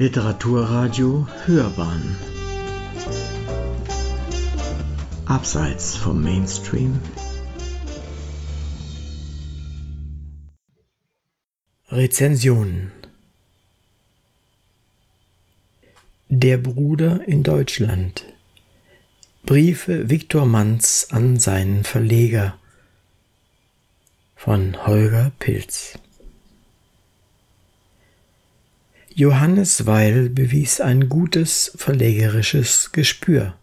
Literaturradio Hörbahn. Abseits vom Mainstream. Rezensionen Der Bruder in Deutschland. Briefe Viktor Manns an seinen Verleger. Von Holger Pilz Johannes Weil bewies ein gutes verlegerisches Gespür.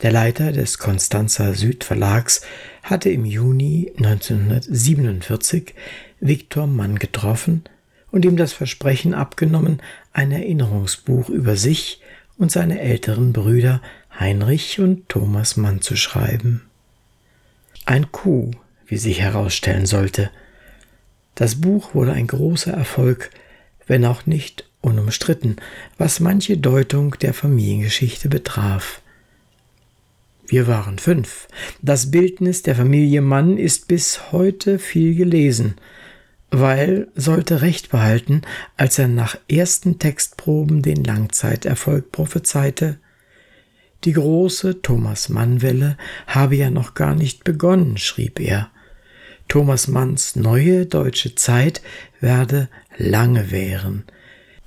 Der Leiter des Konstanzer Südverlags hatte im Juni 1947 Viktor Mann getroffen und ihm das Versprechen abgenommen, ein Erinnerungsbuch über sich und seine älteren Brüder Heinrich und Thomas Mann zu schreiben. Ein Coup, wie sich herausstellen sollte. Das Buch wurde ein großer Erfolg, wenn auch nicht unumstritten, was manche Deutung der Familiengeschichte betraf. Wir waren fünf. Das Bildnis der Familie Mann ist bis heute viel gelesen. Weil sollte Recht behalten, als er nach ersten Textproben den Langzeiterfolg prophezeite. Die große Thomas Mann-Welle habe ja noch gar nicht begonnen, schrieb er. Thomas Manns neue deutsche Zeit werde lange währen.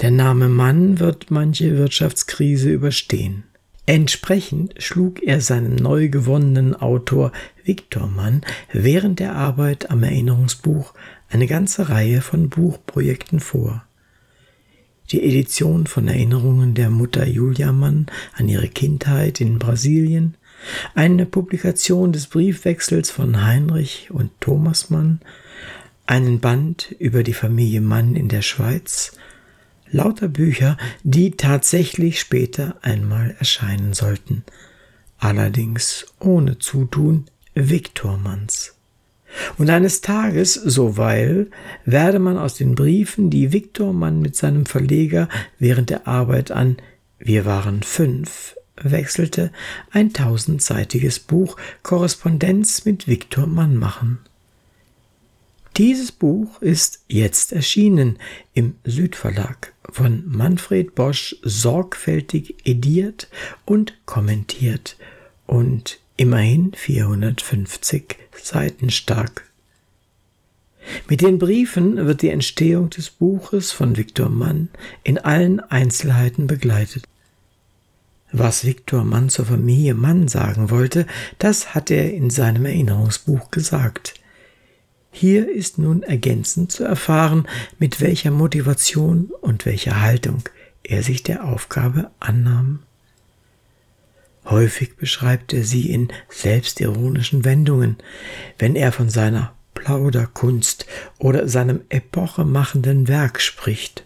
Der Name Mann wird manche Wirtschaftskrise überstehen. Entsprechend schlug er seinem neu gewonnenen Autor Viktor Mann während der Arbeit am Erinnerungsbuch eine ganze Reihe von Buchprojekten vor. Die Edition von Erinnerungen der Mutter Julia Mann an ihre Kindheit in Brasilien, eine Publikation des Briefwechsels von Heinrich und Thomas Mann, einen Band über die Familie Mann in der Schweiz, lauter Bücher, die tatsächlich später einmal erscheinen sollten, allerdings ohne Zutun Viktor Manns. Und eines Tages, so weil, werde man aus den Briefen, die Viktor Mann mit seinem Verleger während der Arbeit an Wir waren fünf wechselte, ein tausendseitiges Buch Korrespondenz mit Viktor Mann machen. Dieses Buch ist jetzt erschienen im Südverlag von Manfred Bosch sorgfältig ediert und kommentiert und immerhin 450 Seiten stark. Mit den Briefen wird die Entstehung des Buches von Viktor Mann in allen Einzelheiten begleitet. Was Viktor Mann zur Familie Mann sagen wollte, das hat er in seinem Erinnerungsbuch gesagt. Hier ist nun ergänzend zu erfahren, mit welcher Motivation und welcher Haltung er sich der Aufgabe annahm. Häufig beschreibt er sie in selbstironischen Wendungen, wenn er von seiner Plauderkunst oder seinem epochemachenden Werk spricht.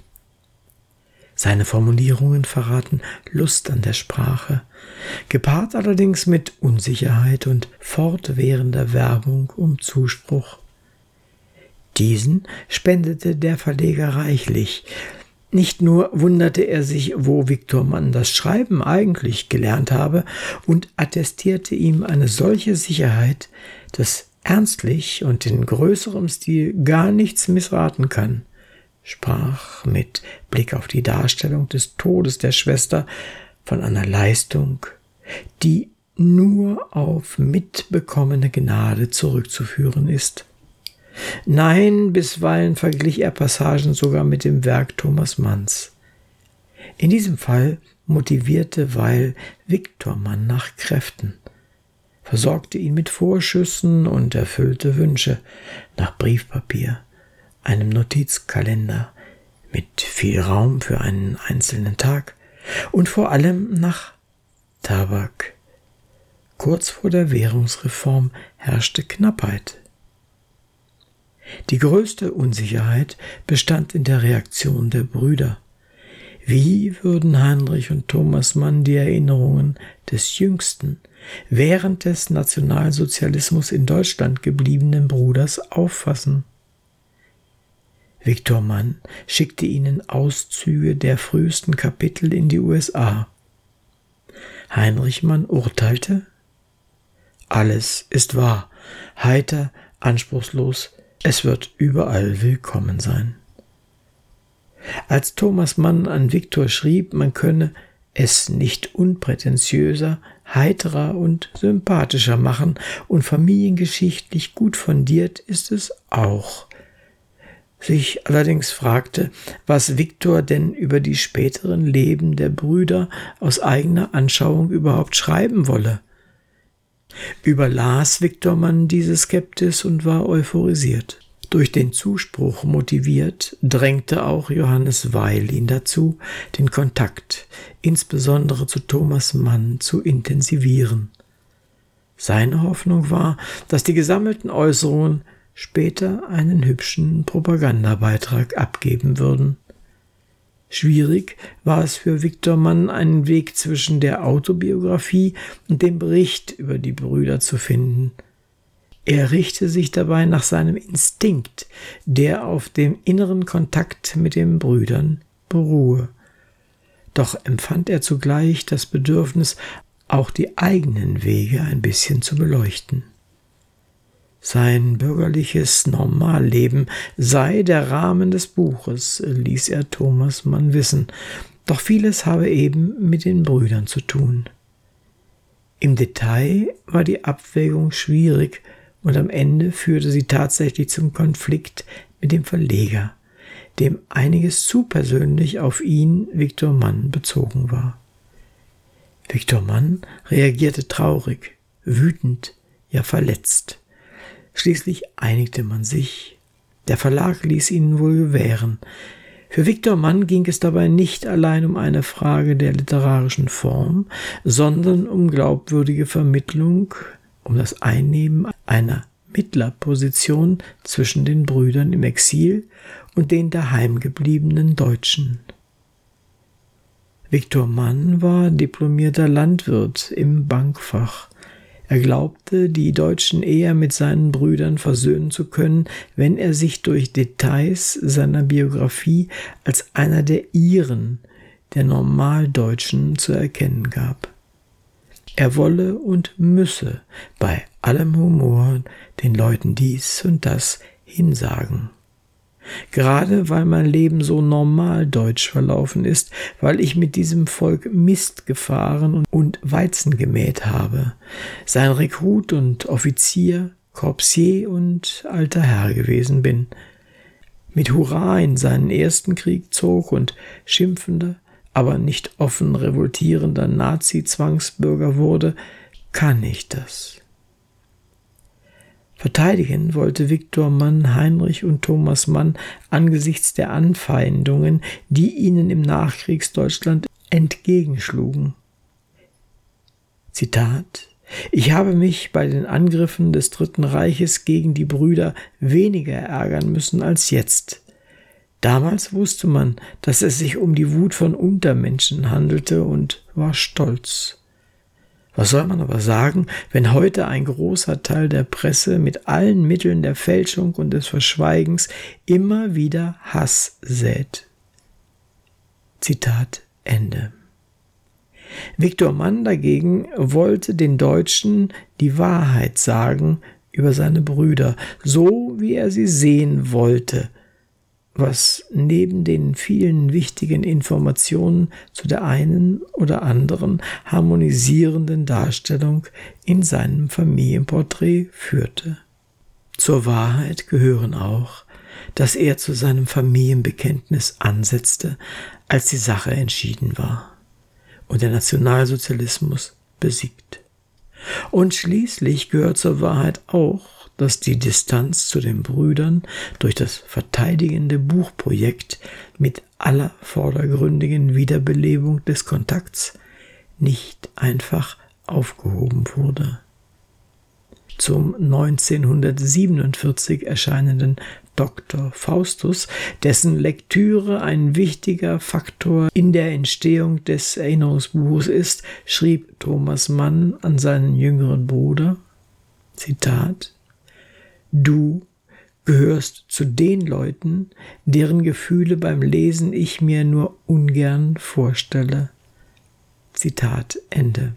Seine Formulierungen verraten Lust an der Sprache, gepaart allerdings mit Unsicherheit und fortwährender Werbung um Zuspruch. Diesen spendete der Verleger reichlich. Nicht nur wunderte er sich, wo Viktor Mann das Schreiben eigentlich gelernt habe, und attestierte ihm eine solche Sicherheit, dass ernstlich und in größerem Stil gar nichts missraten kann sprach mit Blick auf die Darstellung des Todes der Schwester von einer Leistung, die nur auf mitbekommene Gnade zurückzuführen ist. Nein, bisweilen verglich er Passagen sogar mit dem Werk Thomas Manns. In diesem Fall motivierte Weil Viktor Mann nach Kräften, versorgte ihn mit Vorschüssen und erfüllte Wünsche nach Briefpapier, einem Notizkalender mit viel Raum für einen einzelnen Tag und vor allem nach Tabak. Kurz vor der Währungsreform herrschte Knappheit. Die größte Unsicherheit bestand in der Reaktion der Brüder. Wie würden Heinrich und Thomas Mann die Erinnerungen des jüngsten, während des Nationalsozialismus in Deutschland gebliebenen Bruders auffassen? Viktor Mann schickte ihnen Auszüge der frühesten Kapitel in die USA. Heinrich Mann urteilte, alles ist wahr, heiter, anspruchslos, es wird überall willkommen sein. Als Thomas Mann an Viktor schrieb, man könne es nicht unprätentiöser, heiterer und sympathischer machen und familiengeschichtlich gut fundiert ist es auch. Sich allerdings fragte, was Viktor denn über die späteren Leben der Brüder aus eigener Anschauung überhaupt schreiben wolle. Überlas Viktor Mann diese Skeptis und war euphorisiert. Durch den Zuspruch motiviert, drängte auch Johannes Weil ihn dazu, den Kontakt, insbesondere zu Thomas Mann, zu intensivieren. Seine Hoffnung war, dass die gesammelten Äußerungen später einen hübschen Propagandabeitrag abgeben würden. Schwierig war es für Viktor Mann, einen Weg zwischen der Autobiografie und dem Bericht über die Brüder zu finden. Er richte sich dabei nach seinem Instinkt, der auf dem inneren Kontakt mit den Brüdern beruhe. Doch empfand er zugleich das Bedürfnis, auch die eigenen Wege ein bisschen zu beleuchten. Sein bürgerliches Normalleben sei der Rahmen des Buches, ließ er Thomas Mann wissen, doch vieles habe eben mit den Brüdern zu tun. Im Detail war die Abwägung schwierig, und am Ende führte sie tatsächlich zum Konflikt mit dem Verleger, dem einiges zu persönlich auf ihn, Viktor Mann, bezogen war. Viktor Mann reagierte traurig, wütend, ja verletzt. Schließlich einigte man sich. Der Verlag ließ ihnen wohl gewähren. Für Viktor Mann ging es dabei nicht allein um eine Frage der literarischen Form, sondern um glaubwürdige Vermittlung um das Einnehmen einer Mittlerposition zwischen den Brüdern im Exil und den daheimgebliebenen Deutschen. Viktor Mann war diplomierter Landwirt im Bankfach. Er glaubte, die Deutschen eher mit seinen Brüdern versöhnen zu können, wenn er sich durch Details seiner Biografie als einer der ihren, der Normaldeutschen, zu erkennen gab. Er wolle und müsse bei allem Humor den Leuten dies und das hinsagen. Gerade weil mein Leben so normal deutsch verlaufen ist, weil ich mit diesem Volk Mist gefahren und Weizen gemäht habe, sein Rekrut und Offizier, Corpsier und alter Herr gewesen bin, mit Hurra in seinen ersten Krieg zog und schimpfender, aber nicht offen revoltierender Nazi-Zwangsbürger wurde, kann ich das. Verteidigen wollte Viktor Mann Heinrich und Thomas Mann angesichts der Anfeindungen, die ihnen im Nachkriegsdeutschland entgegenschlugen. Zitat Ich habe mich bei den Angriffen des Dritten Reiches gegen die Brüder weniger ärgern müssen als jetzt. Damals wusste man, dass es sich um die Wut von Untermenschen handelte und war stolz. Was soll man aber sagen, wenn heute ein großer Teil der Presse mit allen Mitteln der Fälschung und des Verschweigens immer wieder Hass sät? Zitat Ende. Viktor Mann dagegen wollte den Deutschen die Wahrheit sagen über seine Brüder, so wie er sie sehen wollte, was neben den vielen wichtigen Informationen zu der einen oder anderen harmonisierenden Darstellung in seinem Familienporträt führte. Zur Wahrheit gehören auch, dass er zu seinem Familienbekenntnis ansetzte, als die Sache entschieden war und der Nationalsozialismus besiegt. Und schließlich gehört zur Wahrheit auch, dass die Distanz zu den Brüdern durch das verteidigende Buchprojekt mit aller vordergründigen Wiederbelebung des Kontakts nicht einfach aufgehoben wurde. Zum 1947 erscheinenden Dr. Faustus, dessen Lektüre ein wichtiger Faktor in der Entstehung des Erinnerungsbuches ist, schrieb Thomas Mann an seinen jüngeren Bruder, Zitat, Du gehörst zu den Leuten, deren Gefühle beim Lesen ich mir nur ungern vorstelle. Zitat Ende.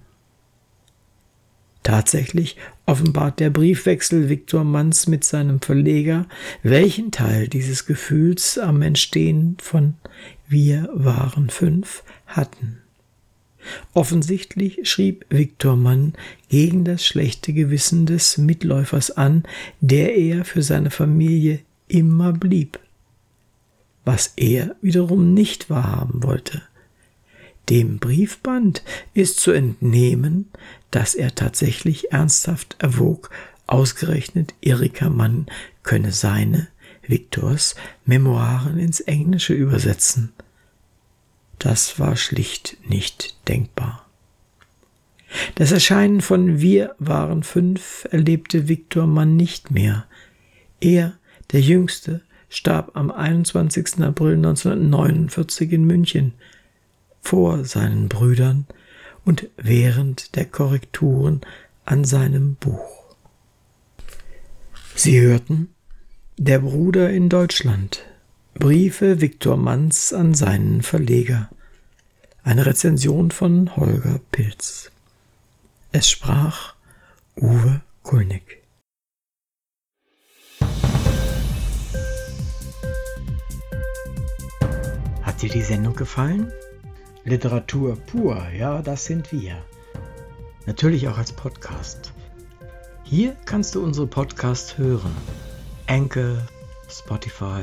Tatsächlich offenbart der Briefwechsel Viktor Manns mit seinem Verleger, welchen Teil dieses Gefühls am Entstehen von Wir waren fünf hatten. Offensichtlich schrieb Viktor Mann gegen das schlechte Gewissen des Mitläufers an, der er für seine Familie immer blieb, was er wiederum nicht wahrhaben wollte. Dem Briefband ist zu entnehmen, dass er tatsächlich ernsthaft erwog, ausgerechnet Erika Mann könne seine, Viktors, Memoiren ins Englische übersetzen. Das war schlicht nicht denkbar. Das Erscheinen von Wir waren fünf erlebte Viktor Mann nicht mehr. Er, der Jüngste, starb am 21. April 1949 in München, vor seinen Brüdern und während der Korrekturen an seinem Buch. Sie hörten Der Bruder in Deutschland Briefe Viktor Manns an seinen Verleger. Eine Rezension von Holger Pilz. Es sprach Uwe Kulnig. Hat dir die Sendung gefallen? Literatur pur, ja, das sind wir. Natürlich auch als Podcast. Hier kannst du unsere Podcasts hören. Anchor, Spotify,